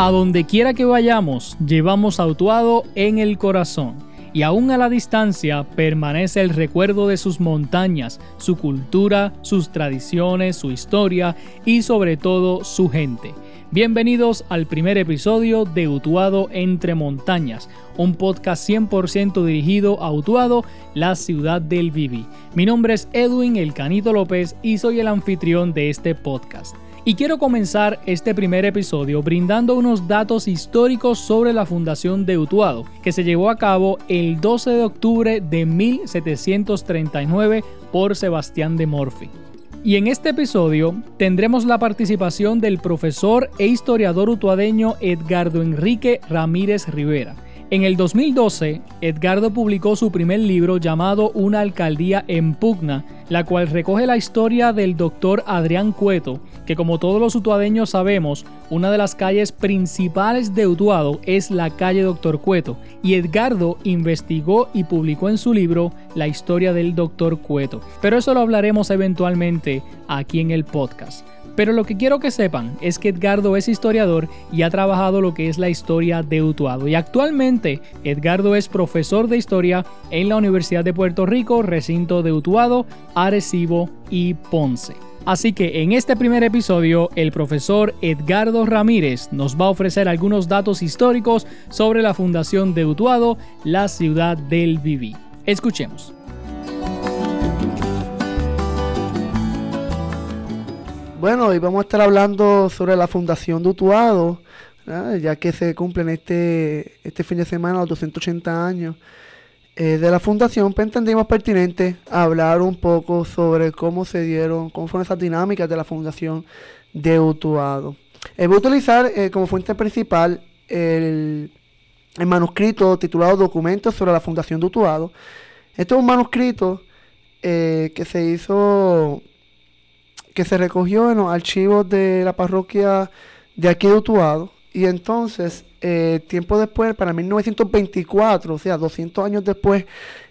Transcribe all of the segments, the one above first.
A donde quiera que vayamos, llevamos a Utuado en el corazón. Y aún a la distancia permanece el recuerdo de sus montañas, su cultura, sus tradiciones, su historia y sobre todo su gente. Bienvenidos al primer episodio de Utuado entre montañas, un podcast 100% dirigido a Utuado, la ciudad del Vivi. Mi nombre es Edwin El Canito López y soy el anfitrión de este podcast. Y quiero comenzar este primer episodio brindando unos datos históricos sobre la fundación de Utuado, que se llevó a cabo el 12 de octubre de 1739 por Sebastián de Morphy. Y en este episodio tendremos la participación del profesor e historiador utuadeño Edgardo Enrique Ramírez Rivera, en el 2012, Edgardo publicó su primer libro llamado Una alcaldía en pugna, la cual recoge la historia del doctor Adrián Cueto, que como todos los utuadeños sabemos, una de las calles principales de Utuado es la calle Doctor Cueto, y Edgardo investigó y publicó en su libro la historia del doctor Cueto. Pero eso lo hablaremos eventualmente aquí en el podcast. Pero lo que quiero que sepan es que Edgardo es historiador y ha trabajado lo que es la historia de Utuado. Y actualmente Edgardo es profesor de historia en la Universidad de Puerto Rico, recinto de Utuado, Arecibo y Ponce. Así que en este primer episodio, el profesor Edgardo Ramírez nos va a ofrecer algunos datos históricos sobre la fundación de Utuado, la ciudad del Viví. Escuchemos. Bueno, hoy vamos a estar hablando sobre la fundación de Utuado, ya que se cumplen este, este fin de semana los 280 años eh, de la fundación, pues entendimos pertinente hablar un poco sobre cómo se dieron, cómo fueron esas dinámicas de la fundación de Utuado. Eh, voy a utilizar eh, como fuente principal el, el, manuscrito titulado Documentos sobre la fundación de Utuado. Este es un manuscrito que se hizo que se recogió en los archivos de la parroquia de aquí de Utuado. Y entonces, eh, tiempo después, para 1924, o sea, 200 años después,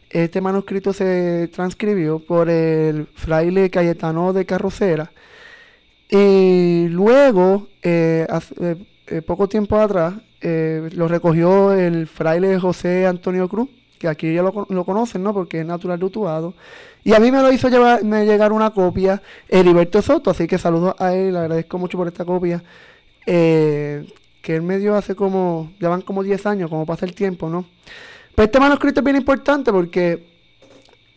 este manuscrito se transcribió por el fraile Cayetano de Carrocera. Y luego, eh, eh, poco tiempo atrás, lo recogió el fraile José Antonio Cruz, que aquí ya lo, conocen, ¿no? Porque es natural de Utuado. Y a mí me lo hizo llegar una copia Heriberto Soto, así que saludo a él, le agradezco mucho por esta copia. Eh, que él me dio hace como, ya van como 10 años, como pasa el tiempo, ¿no? Pero este manuscrito es bien importante porque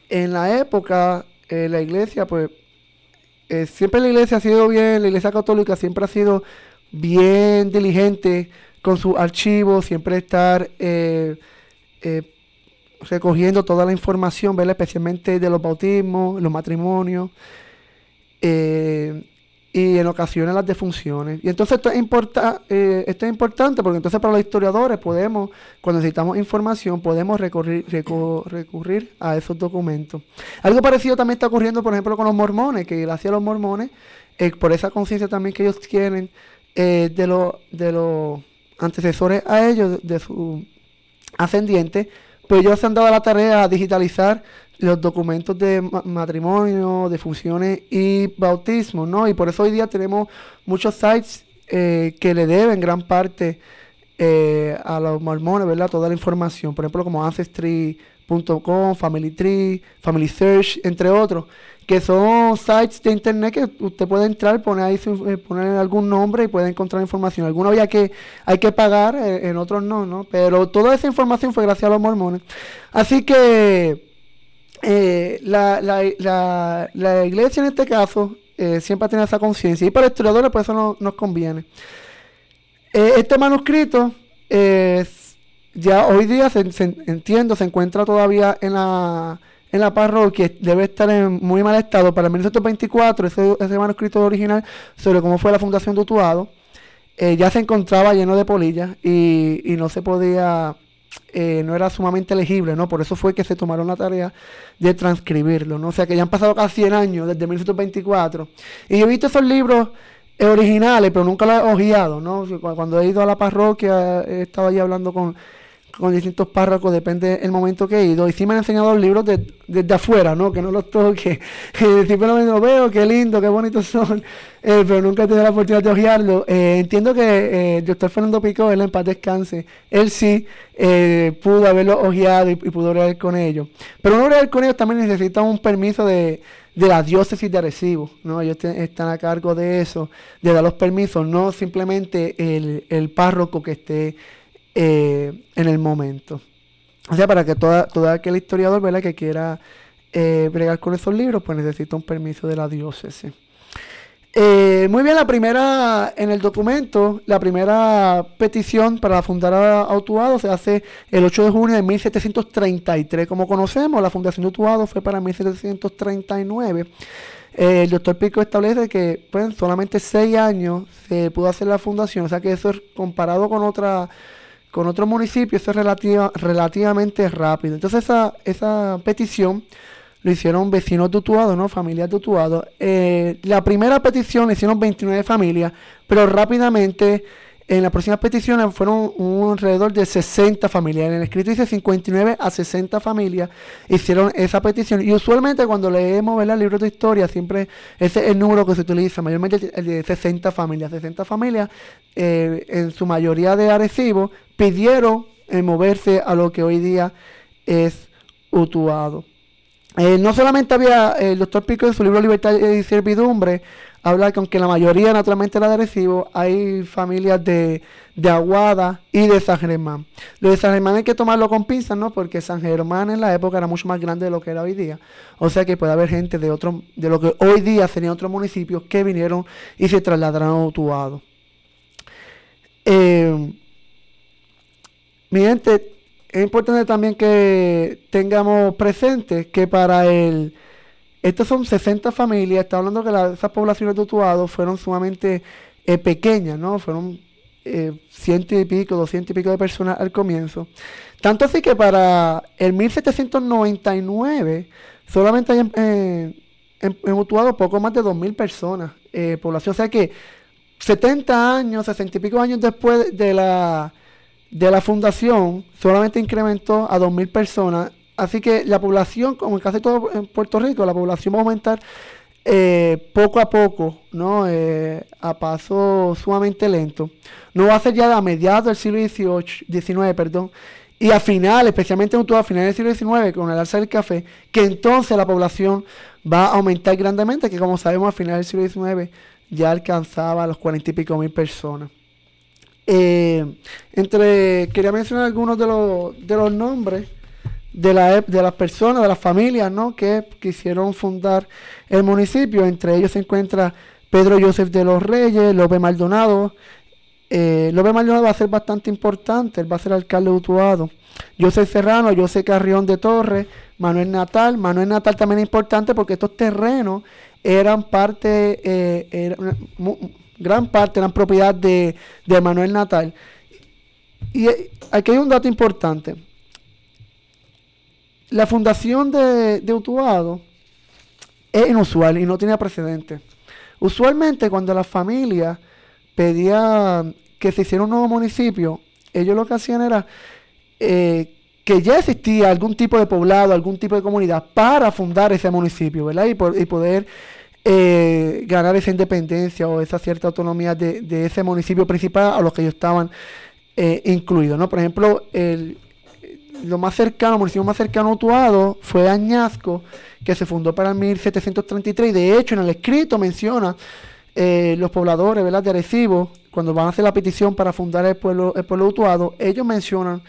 en la época eh, la iglesia, pues, eh, siempre la iglesia ha sido bien, la iglesia católica siempre ha sido bien diligente con sus archivos, siempre estar recogiendo toda la información, especialmente de los bautismos, los matrimonios eh, y en ocasiones las defunciones. Y entonces esto es, importa, eh, esto es importante porque entonces para los historiadores podemos, cuando necesitamos información, podemos recurrir, a esos documentos. Algo parecido también está ocurriendo, por ejemplo, con los mormones, que gracias a los mormones, eh, por esa conciencia también que ellos tienen de, los de antecesores a ellos, de su ascendiente, pues ellos se han dado la tarea de digitalizar los documentos de matrimonio, de funciones y bautismo, ¿no? Y por eso hoy día tenemos muchos sites eh, que le deben gran parte eh, a los mormones, ¿verdad? Toda la información, por ejemplo, como Ancestry.com, Family Tree, Family Search, entre otros, que son sites de internet que usted puede entrar, poner ahí eh, poner algún nombre y puede encontrar información. Algunos había que hay que pagar, eh, en otros no, ¿no? Pero toda esa información fue gracias a los mormones. Así que eh, la, la, iglesia en este caso siempre tiene esa conciencia y para historiadores por eso no, nos conviene. este manuscrito ya hoy día entiendo se encuentra todavía en la en la parroquia debe estar en muy mal estado. Para el 1924, ese, ese manuscrito original sobre cómo fue la fundación de Utuado, eh, ya se encontraba lleno de polillas y, no se podía, eh, no era sumamente legible, ¿no? Por eso fue que se tomaron la tarea de transcribirlo, ¿no? O sea que ya han pasado casi 100 años desde 1924. Y yo he visto esos libros eh, originales, pero nunca los he ojeado, ¿no? Cuando he ido a la parroquia, he estado allí hablando con con distintos párrocos, depende del momento que he ido. Y sí me han enseñado los libros desde afuera, ¿no? Que no los toque. Simplemente los veo, qué lindo, qué bonitos son, eh, pero nunca he tenido la oportunidad de ojearlo. Eh, entiendo que eh, el doctor Fernando Pico, él en paz descanse, él sí pudo haberlo ojeado y, pudo orar con ellos. Pero uno orar con ellos también necesita un permiso de, la diócesis de Arecibo, ¿no? Ellos están a cargo de eso, de dar los permisos, no simplemente el, el párroco que esté eh, en el momento. O sea, para que toda, todo aquel historiador que quiera eh, bregar con esos libros, pues necesita un permiso de la diócesis. Eh, muy bien, la primera, en el documento, la primera petición para fundar a Autuado se hace el 8 de junio de 1733. Como conocemos, la fundación de Autuado fue para 1739. el doctor Pico establece que pues, solamente seis años se pudo hacer la fundación, o sea que eso es comparado con otra con otros municipios es relativamente rápido. Entonces esa, esa petición lo hicieron vecinos de Utuado, ¿no? Familias de Utuado. Eh, la primera petición la hicieron 29 familias, pero rápidamente en las próximas peticiones fueron un alrededor de 60 familias. En el escrito dice 59 a 60 familias hicieron esa petición. Y usualmente cuando leemos el libro de historia, siempre ese es el número que se utiliza, mayormente el de 60 familias. 60 familias, eh, en su mayoría de Arecibo, pidieron eh, moverse a lo que hoy día es Utuado. Eh, no solamente había el doctor Pico en su libro Libertad y Servidumbre, habla que aunque la mayoría naturalmente era de Recibo, hay familias de, Aguada y de San Germán. Lo de San Germán hay que tomarlo con pinzas, ¿no? Porque San Germán en la época era mucho más grande de lo que era hoy día. O sea que puede haber gente de otro, de lo que hoy día serían otros municipios que vinieron y se trasladaron a Utuado. Eh, mi gente, es importante también que tengamos presente que para el estos son 60 familias, está hablando que esas poblaciones de Utuado fueron sumamente eh, pequeñas, ¿no? Fueron eh, ciento y pico, doscientos y pico de personas al comienzo. Tanto así que para el 1799 solamente hay en, en, Utuado poco más de 2.000 personas, eh, población. O sea que 70 años, 60 y pico años después de la, de la fundación, solamente incrementó a 2.000 personas Así que la población, como en casi todo en Puerto Rico, la población va a aumentar eh, poco a poco, ¿no? Eh, a paso sumamente lento. No va a ser ya a mediados del siglo XIX, perdón, y a final, especialmente en a finales del siglo XIX, con el alza del café, que entonces la población va a aumentar grandemente, que como sabemos a finales del siglo XIX ya alcanzaba los cuarenta y pico mil personas. Eh, entre, quería mencionar algunos de los, de los nombres de, la, de las personas, de las familias ¿no? que quisieron fundar el municipio. Entre ellos se encuentra Pedro Joseph de los Reyes, López Maldonado. Eh, López Maldonado va a ser bastante importante, él va a ser alcalde de Utuado. José Serrano, José Carrión de Torres, Manuel Natal. Manuel Natal también es importante porque estos terrenos eran parte, eh, gran parte eran propiedad de, de Manuel Natal. Y eh, aquí hay un dato importante la fundación de, de Utuado es inusual y no tiene precedente. Usualmente cuando la familia pedía que se hiciera un nuevo municipio, ellos lo que hacían era eh, que ya existía algún tipo de poblado, algún tipo de comunidad para fundar ese municipio, ¿verdad? Y, poder eh, ganar esa independencia o esa cierta autonomía de, ese municipio principal a los que ellos estaban eh, incluidos, ¿no? Por ejemplo, el, lo más cercano, municipio más cercano a Utuado fue Añasco, que se fundó para el 1733 y de hecho en el escrito menciona eh, los pobladores ¿verdad? de Arecibo, cuando van a hacer la petición para fundar el pueblo, el pueblo Utuado, ellos mencionan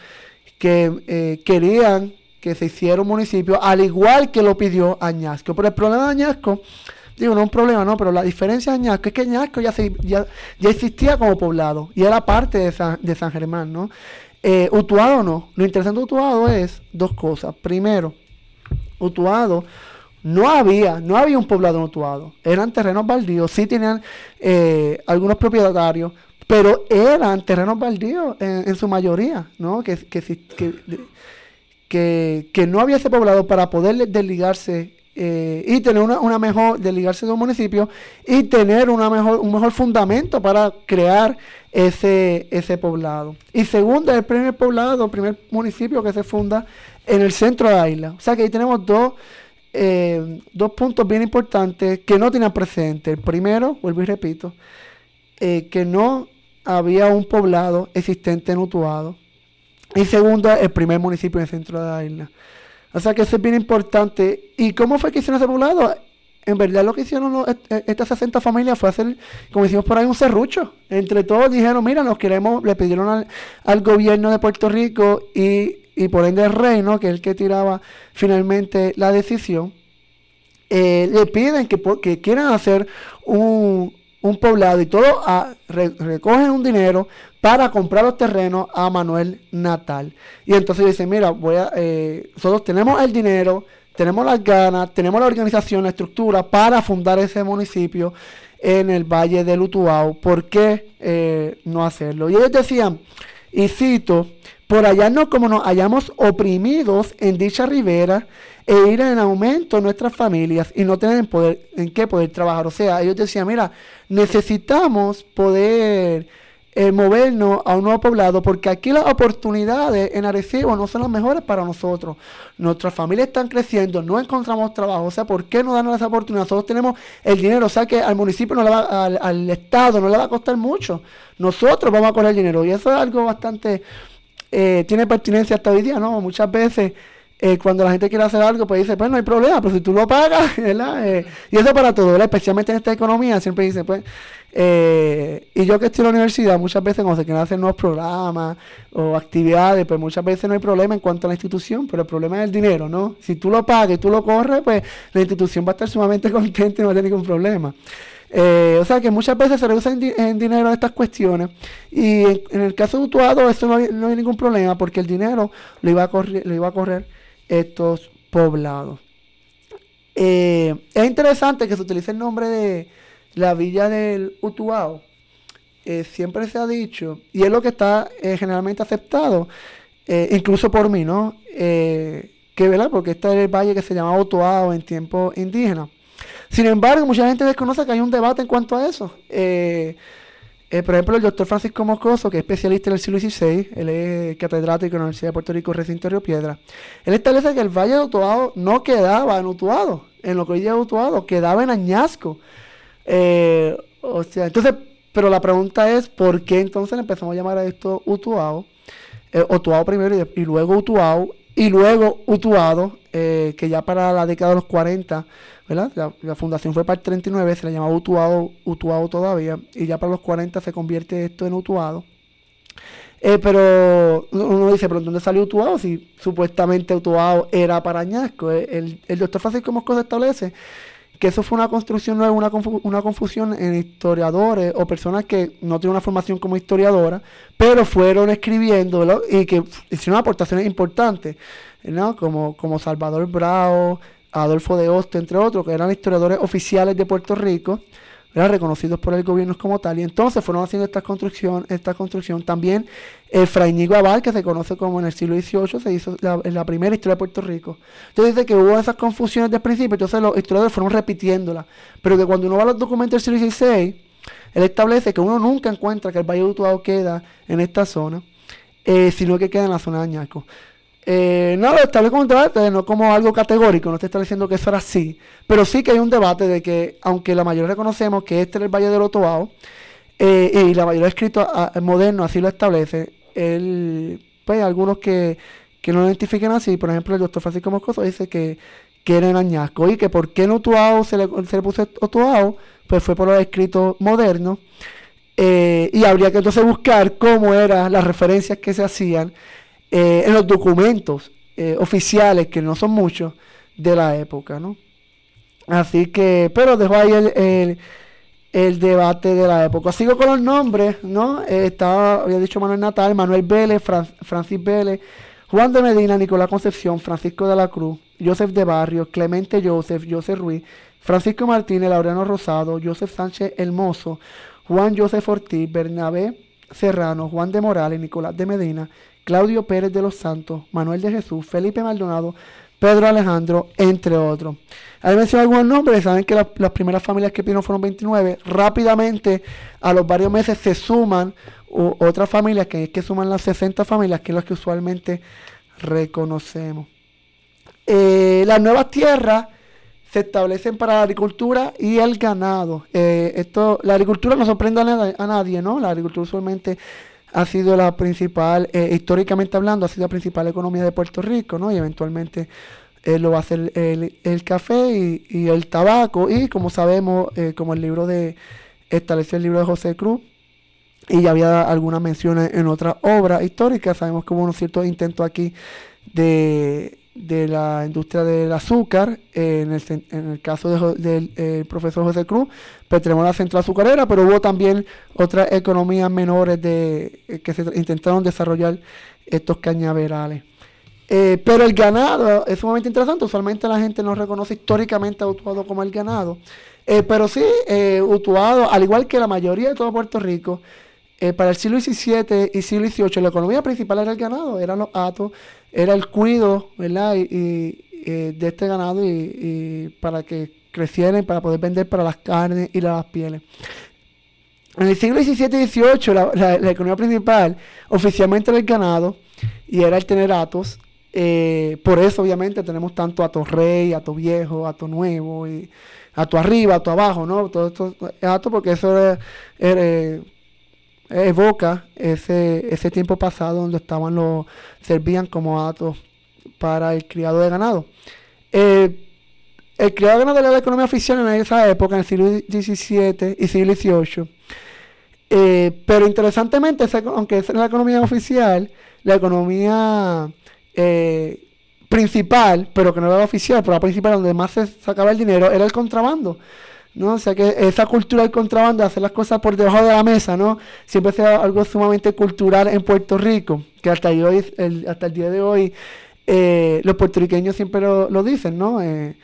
que eh, querían que se hiciera un municipio al igual que lo pidió Añasco. Pero el problema de Añasco, digo, no es un problema, no, pero la diferencia de Añasco es que Añasco ya, se, ya, ya existía como poblado y era parte de San, de San Germán, ¿no? Eh, Utuado no. Lo interesante de Utuado es dos cosas. Primero, Utuado no había, no había un poblado en Utuado. Eran terrenos baldíos, sí tenían eh, algunos propietarios, pero eran terrenos baldíos en, su mayoría, ¿no? Que, que, que, que, no había ese poblado para poder desligarse eh, y tener una, mejor, desligarse de un municipio y tener una mejor, un mejor fundamento para crear ese, ese poblado. Y segundo, el primer poblado, el primer municipio que se funda en el centro de la isla. O sea que ahí tenemos dos, eh, dos puntos bien importantes que no tienen precedente. El primero, vuelvo y repito, eh, que no había un poblado existente en Utuado. Y segundo, el primer municipio en el centro de la isla. O sea que eso es bien importante. ¿Y cómo fue que hicieron ese poblado? En verdad lo que hicieron estas 60 familias fue hacer, como decimos por ahí, un serrucho. Entre todos dijeron, mira, nos queremos, le pidieron al, gobierno de Puerto Rico y, por ende el reino, que es el que tiraba finalmente la decisión, eh, le piden que, que quieran hacer un, un poblado y todo ah, recogen un dinero para comprar los terrenos a Manuel Natal. Y entonces dice, mira, voy a, eh, nosotros tenemos el dinero, tenemos las ganas, tenemos la organización, la estructura para fundar ese municipio en el Valle del Utuao. ¿Por qué eh, no hacerlo? Y ellos decían, y cito, por allá no como nos hayamos oprimidos en dicha ribera e ir en aumento nuestras familias y no tener poder, en qué poder trabajar. O sea, ellos decían, mira, necesitamos poder eh, movernos a un nuevo poblado porque aquí las oportunidades en Arecibo no son las mejores para nosotros. Nuestras familias están creciendo, no encontramos trabajo, o sea, ¿por qué no darnos esa oportunidad? Nosotros tenemos el dinero, o sea que al municipio no le va, al, al Estado no le va a costar mucho. Nosotros vamos a correr el dinero y eso es algo bastante, eh, tiene pertinencia hasta hoy día, ¿no? Muchas veces eh, cuando la gente quiere hacer algo, pues dice, pues no hay problema, pero si tú lo pagas, ¿verdad? Eh, y eso para todo, ¿verdad? Especialmente en esta economía, siempre dice, pues, eh, y yo que estoy en la universidad, muchas veces cuando se quieren hacer nuevos programas o actividades, pues muchas veces no hay problema en cuanto a la institución, pero el problema es el dinero, ¿no? Si tú lo pagas y tú lo corres, pues la institución va a estar sumamente contenta y no va a tener ningún problema. o sea que muchas veces se reduce en, dinero estas cuestiones y en, el caso de Utuado eso no hay, no hay, ningún problema porque el dinero lo iba a correr, lo iba a correr estos poblados. Eh, es interesante que se utilice el nombre de la villa del Utuao. Eh, siempre se ha dicho, y es lo que está eh, generalmente aceptado, incluso por mí, ¿no? que, ¿verdad? Porque este es el valle que se llama Utuao en tiempo indígena. Sin embargo, mucha gente desconoce que hay un debate en cuanto a eso. Eh, por ejemplo, el doctor Francisco Moscoso, que es especialista en el siglo XVI, él es catedrático en la Universidad de Puerto Rico, recinto Río Piedra, él establece que el Valle de Utuado no quedaba en Utuado, en lo que hoy es Utuado, quedaba en Añasco. Eh, o sea, entonces, pero la pregunta es, ¿por qué entonces empezamos a llamar a esto Utuado? Eh, primero y, luego Utuado, y luego Utuado, que ya para la década de los 40 la, fundación fue para el 39, se le llamaba Utuado, Utuado todavía, y ya para los 40 se convierte esto en Utuado. Eh, pero uno dice, ¿pero dónde salió Utuado? Si supuestamente Utuado era para Añasco. Eh, el, doctor Francisco Moscoso establece que eso fue una construcción nueva, una, una confusión en historiadores o personas que no tienen una formación como historiadora, pero fueron escribiendo y que hicieron aportaciones importantes, ¿no? como, como Salvador Bravo, Adolfo de Hoste, entre otros, que eran historiadores oficiales de Puerto Rico, eran reconocidos por el gobierno como tal, y entonces fueron haciendo esta construcción, esta construcción. También el Fray Ñigo Abad, que se conoce como en el siglo XVIII, se hizo la, la primera historia de Puerto Rico. Entonces dice que hubo esas confusiones del principio, entonces los historiadores fueron repitiéndolas, pero que cuando uno va a los documentos del siglo XVI, él establece que uno nunca encuentra que el Valle de Utuado queda en esta zona, eh, sino que queda en la zona de Añaco. Eh, no, establece como un debate, no como algo categórico, no te está diciendo que eso era así, pero sí que hay un debate de que, aunque la mayoría reconocemos que este es el Valle del Otobao, eh, y la mayoría de escritos modernos así lo establece, él, pues algunos que, que no lo identifiquen así, por ejemplo, el doctor Francisco Moscoso dice que, que era en Añasco, y que por qué en Otuao se le, se le puso Otuao, pues fue por los escritos modernos, eh, y habría que entonces buscar cómo eran las referencias que se hacían eh, en los documentos eh, oficiales, que no son muchos, de la época, ¿no? Así que, pero dejo ahí el, el, debate de la época. Sigo con los nombres, ¿no? Eh, estaba, había dicho Manuel Natal, Manuel Vélez, Francis Vélez, Juan de Medina, Nicolás Concepción, Francisco de la Cruz, Joseph de Barrio, Clemente Joseph, Joseph Ruiz, Francisco Martínez, Laureano Rosado, Joseph Sánchez Hermoso, Juan Joseph Ortiz, Bernabé Serrano, Juan de Morales, Nicolás de Medina, Claudio Pérez de los Santos, Manuel de Jesús, Felipe Maldonado, Pedro Alejandro, entre otros. Ahí menciono algunos nombres, saben que las primeras familias que pidieron fueron 29. Rápidamente, a los varios meses se suman otras familias, que es que suman las 60 familias, que es lo que usualmente reconocemos. Eh, las nuevas tierras se establecen para la agricultura y el ganado. Eh, esto, la agricultura no sorprende a, nadie, ¿no? La agricultura usualmente ha sido la principal, eh, históricamente hablando, ha sido la principal economía de Puerto Rico, ¿no? Y eventualmente eh, lo va a hacer el, café y, el tabaco. Y como sabemos, como el libro de, estableció el libro de José Cruz, y ya había algunas menciones en otras obras históricas, sabemos que hubo unos ciertos intentos aquí de de la industria del azúcar, en, el, en, el, caso del eh, profesor José Cruz, pues tenemos la central azucarera, pero hubo también otras economías menores de, eh, que se intentaron desarrollar estos cañaverales. Eh, pero el ganado es sumamente interesante, usualmente la gente no reconoce históricamente a Utuado como el ganado, pero sí, Utuado, al igual que la mayoría de todo Puerto Rico, para el siglo XVII y siglo XVIII la economía principal era el ganado, eran los atos, era el cuido, ¿verdad? Y, eh, de este ganado y, para que crecieran, para poder vender para las carnes y las pieles. En el siglo XVII y XVIII, la, economía principal oficialmente era el ganado y era el tener atos. Eh, por eso, obviamente, tenemos tanto ato rey, ato viejo, ato nuevo, y ato arriba, ato abajo, ¿no? Todo esto ato porque eso era, era evoca ese, ese tiempo pasado donde estaban los, servían como atos para el criado de ganado. Eh, el criado de ganado era la economía oficial en esa época, en el siglo XVII y siglo XVIII. Eh, pero interesantemente, aunque es la economía oficial, la economía eh, principal, pero que no era oficial, pero la principal donde más se sacaba el dinero, era el contrabando. ¿No? O sea que esa cultura del contrabando, hacer las cosas por debajo de la mesa, ¿no? Siempre sea algo sumamente cultural en Puerto Rico, que hasta, hoy, el, hasta el día de hoy eh, los puertorriqueños siempre lo, lo dicen, ¿no? Eh,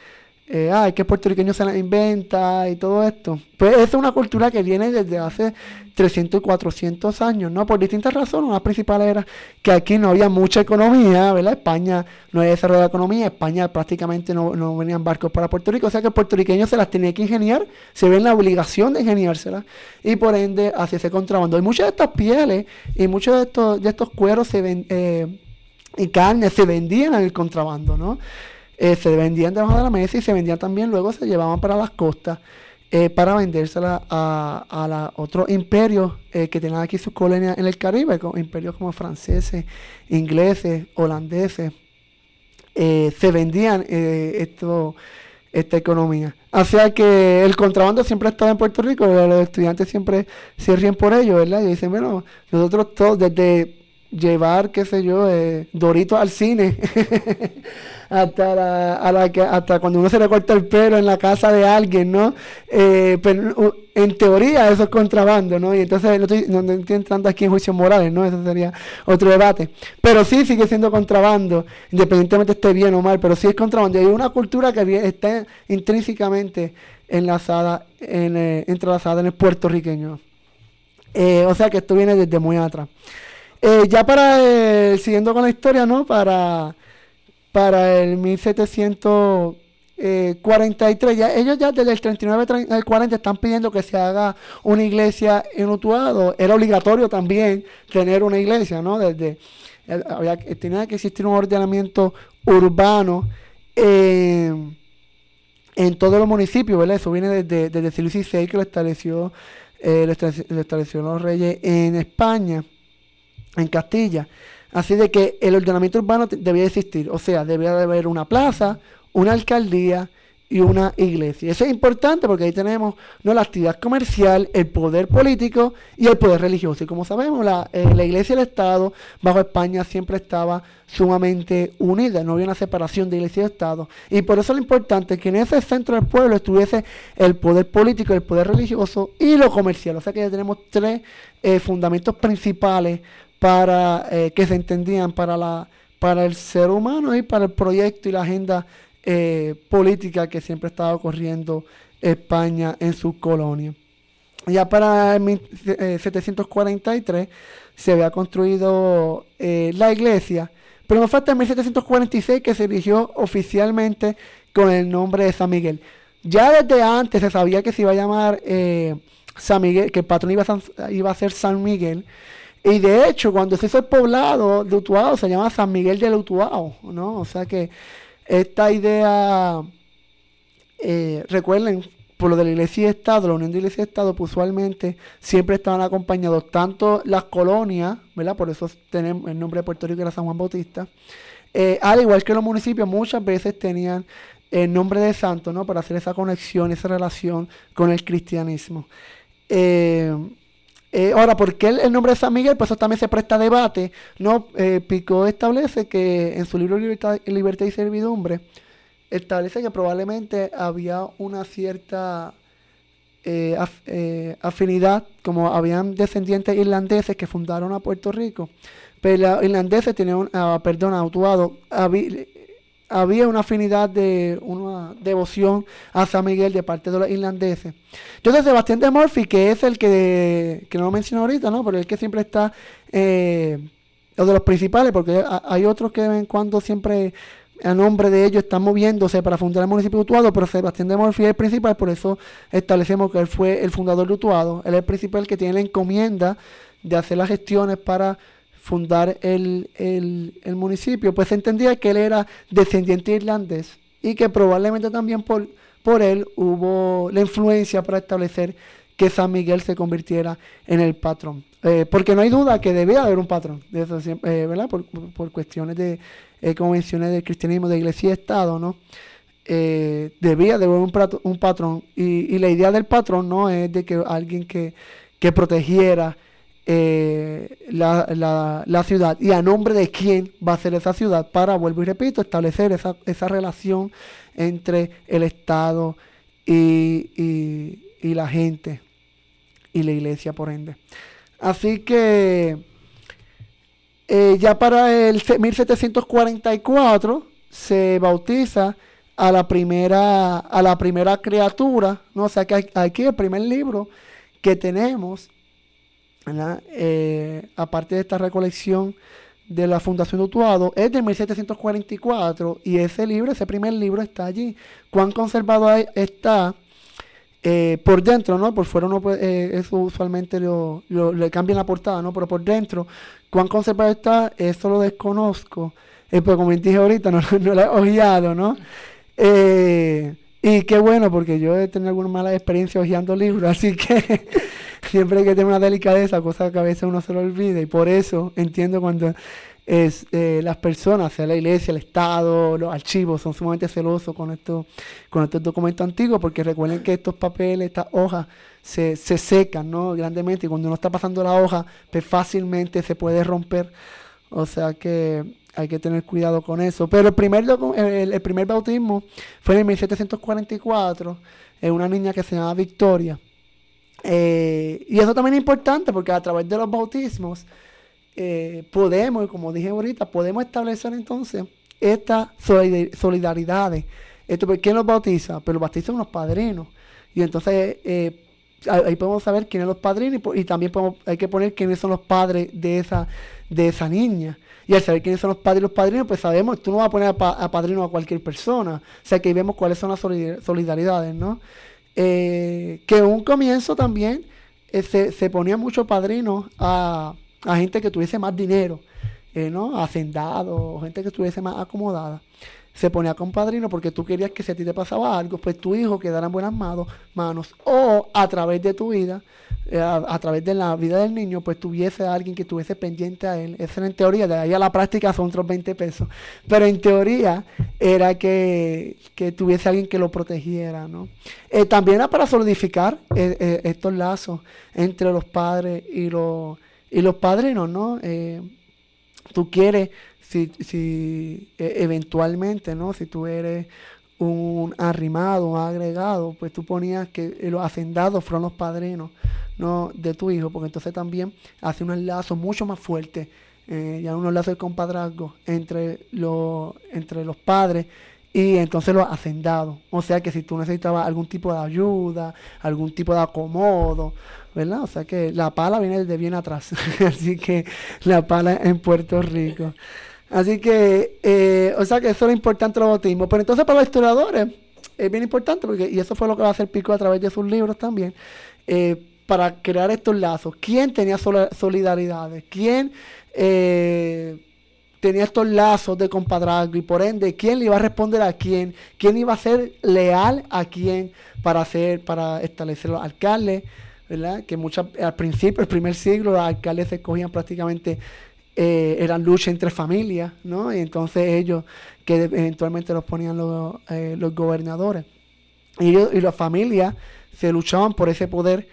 eh, ah, que puertorriqueño se la inventa y todo esto. Pues es una cultura que viene desde hace 300 y 400 años, ¿no? Por distintas razones. Una principal era que aquí no había mucha economía, ¿verdad? España no había desarrollado la economía, España prácticamente no, no venían barcos para Puerto Rico, o sea que el puertorriqueño se las tenía que ingeniar, se ve en la obligación de ingeniárselas y por ende hacia ese contrabando. Y muchas de estas pieles y muchos de estos, de estos cueros eh, y carnes se vendían en el contrabando, ¿no? Eh, se vendían debajo de la mesa y se vendían también, luego se llevaban para las costas eh, para vendérsela a, a otros imperios eh, que tenían aquí sus colonias en el Caribe, imperios como franceses, ingleses, holandeses. se vendían esto, esta economía. O sea que el contrabando siempre ha estado en Puerto Rico, los estudiantes siempre se ríen por ello, ¿verdad? Y dicen, bueno, nosotros todos desde llevar, qué sé yo, eh, Doritos al cine, hasta, a la hasta cuando uno se le corta el pelo en la casa de alguien, ¿no? Eh, pero en teoría eso es contrabando, ¿no? Y entonces no estoy, no estoy entrando aquí en juicios morales, ¿no? Eso sería otro debate. Pero sí sigue siendo contrabando, independientemente esté bien o mal, pero sí es contrabando. Y hay una cultura que está intrínsecamente enlazada, en, eh, entrelazada en el puertorriqueño. Eh, o sea que esto viene desde muy atrás. Eh, ya para, eh, siguiendo con la historia, ¿no? Para, para el 1743, ya, ellos ya desde el 39 al 40 están pidiendo que se haga una iglesia en Utuado. Era obligatorio también tener una iglesia, ¿no? Desde, eh, había, que existir un ordenamiento urbano en todos los municipios, ¿verdad? Eso viene desde, desde el siglo XVI que lo estableció, lo estableció los reyes en España en Castilla. Así de que el ordenamiento urbano debía existir, o sea, debía de haber una plaza, una alcaldía y una iglesia. Eso es importante porque ahí tenemos ¿no? la actividad comercial, el poder político y el poder religioso. Y como sabemos, la, eh, la iglesia y el Estado bajo España siempre estaba sumamente unida, no había una separación de iglesia y Estado. Y por eso lo importante es que en ese centro del pueblo estuviese el poder político, el poder religioso y lo comercial. O sea que ya tenemos tres eh, fundamentos principales para eh, que se entendían para la para el ser humano y para el proyecto y la agenda eh, política que siempre estaba ocurriendo España en sus colonias. Ya para 1743 se había construido la iglesia, Pero no fue hasta 1746 que se eligió oficialmente con el nombre de San Miguel. Ya desde antes se sabía que se iba a llamar eh, San Miguel, que el patrón iba a, iba a ser San Miguel. Y de hecho, cuando se hizo el poblado de Utuado, se llama San Miguel de Utuado, ¿no? O sea que esta idea, eh, recuerden, por lo de la iglesia y Estado, la unión de iglesia y Estado, pues usualmente siempre estaban acompañados tanto las colonias, ¿verdad? Por eso tenemos el nombre de Puerto Rico era San Juan Bautista, eh, al igual que los municipios muchas veces tenían el nombre de santo, ¿no? Para hacer esa conexión, esa relación con el cristianismo. Eh, eh, ahora, ¿por qué el, nombre de San Miguel? Pues eso también se presta a debate. ¿no? Pico establece que en su libro Libertad, y Servidumbre, establece que probablemente había una cierta eh, eh, afinidad, como habían descendientes irlandeses que fundaron a Puerto Rico, pero los irlandeses tenían, uh, perdón, autuado, había, una afinidad de una devoción a San Miguel de parte de los irlandeses. Entonces Sebastián de Murphy, que es el que, que no lo menciono ahorita, ¿no? pero el que siempre está, eh, o de los principales, porque hay otros que de vez en cuando siempre a nombre de ellos están moviéndose para fundar el municipio de Utuado, pero Sebastián de Morfi es el principal, por eso establecemos que él fue el fundador de Utuado, él es el principal que tiene la encomienda de hacer las gestiones para fundar el, el, municipio, pues se entendía que él era descendiente irlandés y que probablemente también por, por él hubo la influencia para establecer que San Miguel se convirtiera en el patrón. Eh, porque no hay duda que debía haber un patrón, de eh, ¿verdad? Por, por, cuestiones de eh, convenciones del cristianismo de iglesia y Estado, ¿no? Debía de haber un, un patrón. Y, la idea del patrón no es de que alguien que, que protegiera la, la, ciudad y a nombre de quién va a ser esa ciudad para, vuelvo y repito, establecer esa, esa relación entre el Estado y, y, y la gente y la iglesia por ende. Así que eh, ya para el 1744 se bautiza a la primera, a la primera criatura, ¿no? O sea que aquí el primer libro que tenemos, eh, aparte de esta recolección de la Fundación Utuado, es de 1744 y ese libro, ese primer libro está allí. ¿Cuán conservado está? Eh, por dentro, ¿no? Por fuera uno eh, eso usualmente lo, le cambian la portada, ¿no? Pero por dentro, cuán conservado está, eso lo desconozco. Eh, pues como dije ahorita, no, lo he ojeado, ¿no? y qué bueno, porque yo he tenido alguna mala experiencia hojeando libros, así que siempre hay que tener una delicadeza, cosa que a veces uno se lo olvida, y por eso entiendo cuando es, eh, las personas, sea la iglesia, el Estado, los archivos, son sumamente celosos con, esto, con estos documentos antiguos, porque recuerden que estos papeles, estas hojas, se, se secan ¿no? grandemente y cuando uno está pasando la hoja, pues fácilmente se puede romper. O sea que hay que tener cuidado con eso. Pero el primer, el, primer bautismo fue en 1744, en una niña que se llamaba Victoria. Eh, y eso también es importante porque a través de los bautismos, eh, podemos, como dije ahorita, podemos establecer entonces estas solidaridades. Esto, ¿Quién los bautiza? Pero pues los bautizan los padrinos. Y entonces eh, ahí podemos saber quiénes son los padrinos y, también hay que poner quiénes son los padres de esa, de esa niña. Y al saber quiénes son los padres y los padrinos, pues sabemos, tú no vas a poner a, padrino a cualquier persona. O sea que ahí vemos cuáles son las solidaridades, ¿no? Eh, que un comienzo también se, se ponía mucho padrino a a gente que tuviese más dinero, eh, ¿no? Gente que estuviese más acomodada. Se ponía con padrino porque tú querías que si a ti te pasaba algo, pues tu hijo quedara en buenas manos. O a través de tu vida, eh, a, través de la vida del niño, pues tuviese a alguien que estuviese pendiente a él. Esa era en teoría, de ahí a la práctica son otros 20 pesos. Pero en teoría era que, que tuviese alguien que lo protegiera, ¿no? Eh, también era para solidificar estos lazos entre los padres y los y los padrinos, ¿no? Eh, tú quieres, si, si e, eventualmente, ¿no? Si tú eres un arrimado, un agregado, pues tú ponías que los hacendados fueron los padrinos ¿no? de tu hijo, porque entonces también hace un lazo mucho más fuerte, eh, ya unos lazos de compadrazgo entre, los entre los padres y entonces los hacendados. O sea que si tú necesitabas algún tipo de ayuda, algún tipo de acomodo, ¿verdad? O sea que la pala viene de bien atrás, así que la pala en Puerto Rico. Así que, eh, o sea que eso es importante el bautismo. Pero entonces para los historiadores es bien importante, porque, y eso fue lo que va a hacer Pico a través de sus libros también, eh, para crear estos lazos. ¿Quién tenía solidaridades? ¿Quién eh, tenía estos lazos de compadrazgo? Y por ende, ¿quién le iba a responder a quién? ¿Quién iba a ser leal a quién para hacer, para establecer los alcaldes? ¿verdad? Que muchas, al principio, el primer siglo, los alcaldes se escogían prácticamente eh, eran lucha entre familias, ¿no? Y entonces ellos, que eventualmente los ponían los, eh, los gobernadores. Y, y las familias se luchaban por ese poder,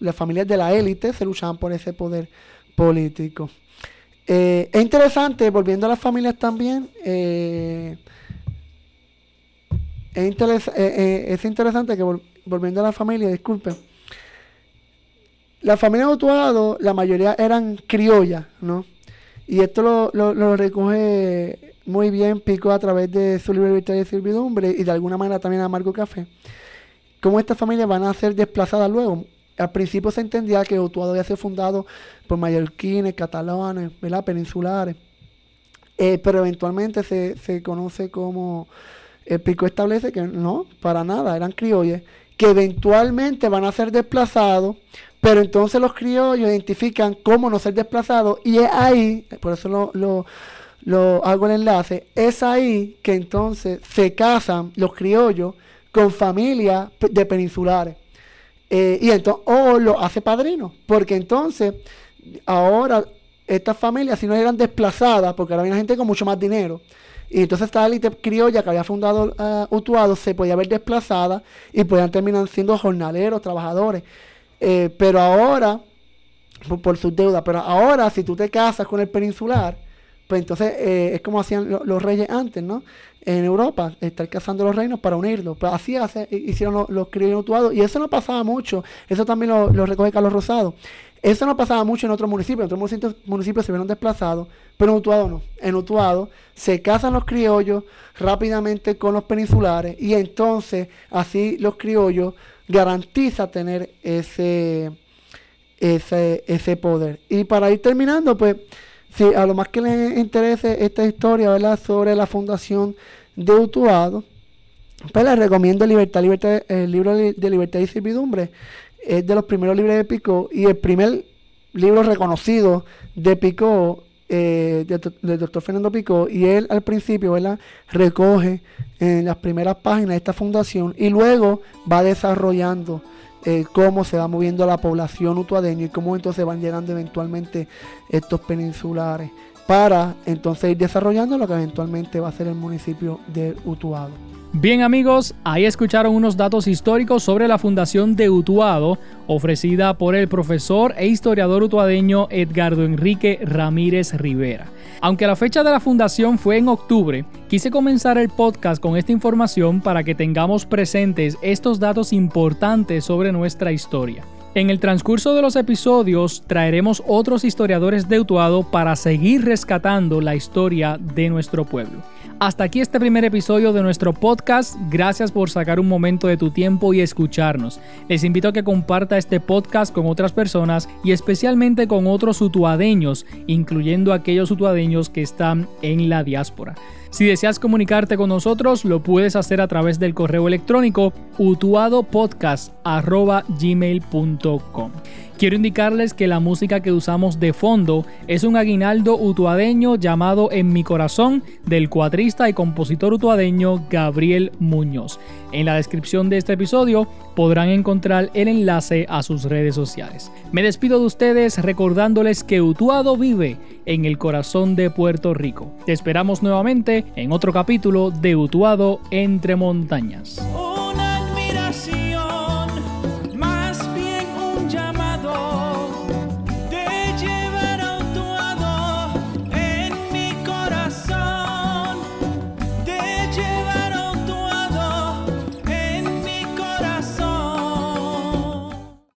las familias de la élite se luchaban por ese poder político. Eh, es interesante, volviendo a las familias también, es, es, interesante que volviendo a la familia, disculpen, las familias de Utuado, la mayoría eran criollas, ¿no? Y esto lo, recoge muy bien Pico a través de su libro de Servidumbre y de alguna manera también a Marco Café. Cómo estas familias van a ser desplazadas luego. Al principio se entendía que Utuado había sido fundado por mallorquines, catalanes, ¿verdad? peninsulares. Eh, pero eventualmente se, se conoce como el Pico establece que no, para nada, eran criollos, que eventualmente van a ser desplazados pero entonces los criollos identifican cómo no ser desplazados y es ahí, por eso lo, lo, hago el enlace, es ahí que entonces se casan los criollos con familias de peninsulares. Eh, y entonces, o lo hace padrino, porque entonces ahora estas familias, si no eran desplazadas, porque ahora viene gente con mucho más dinero, y entonces esta élite criolla que había fundado uh, Utuado se podía ver desplazada y podían terminar siendo jornaleros, trabajadores. Eh, pero ahora, por, sus deudas, pero ahora si tú te casas con el peninsular, pues entonces eh, es como hacían los reyes antes, ¿no? En Europa, estar casando los reinos para unirlos. Pues así hace, hicieron los, los criollos y eso no pasaba mucho. Eso también lo, recoge Carlos Rosado. Eso no pasaba mucho en otros municipios. En otros municipios, se vieron desplazados, pero en Utuado no. En Utuado se casan los criollos rápidamente con los peninsulares y entonces así los criollos garantiza tener ese, ese, ese poder. Y para ir terminando, pues, si a lo más que les interese esta historia, ¿verdad? Sobre la fundación de Utuado, pues les recomiendo Libertad, Libertad, el libro de Libertad y Servidumbre. Es de los primeros libros de Pico y el primer libro reconocido de Pico eh, del doctor Fernando Pico y él al principio recoge en las primeras páginas esta fundación y luego va desarrollando eh, cómo se va moviendo la población utuadeña y cómo entonces van llegando eventualmente estos peninsulares para entonces ir desarrollando lo que eventualmente va a ser el municipio de Utuado. Bien amigos, ahí escucharon unos datos históricos sobre la fundación de Utuado, ofrecida por el profesor e historiador utuadeño Edgardo Enrique Ramírez Rivera. Aunque la fecha de la fundación fue en octubre, quise comenzar el podcast con esta información para que tengamos presentes estos datos importantes sobre nuestra historia. En el transcurso de los episodios traeremos otros historiadores de Utuado para seguir rescatando la historia de nuestro pueblo. Hasta aquí este primer episodio de nuestro podcast. Gracias por sacar un momento de tu tiempo y escucharnos. Les invito a que comparta este podcast con otras personas y especialmente con otros utuadeños, incluyendo aquellos utuadeños que están en la diáspora. Si deseas comunicarte con nosotros, lo puedes hacer a través del correo electrónico utuadopodcast.gmail.com. Quiero indicarles que la música que usamos de fondo es un aguinaldo utuadeño llamado En mi corazón del cuatrista y compositor utuadeño Gabriel Muñoz. En la descripción de este episodio podrán encontrar el enlace a sus redes sociales. Me despido de ustedes recordándoles que Utuado vive en el corazón de Puerto Rico. Te esperamos nuevamente en otro capítulo de Utuado entre montañas.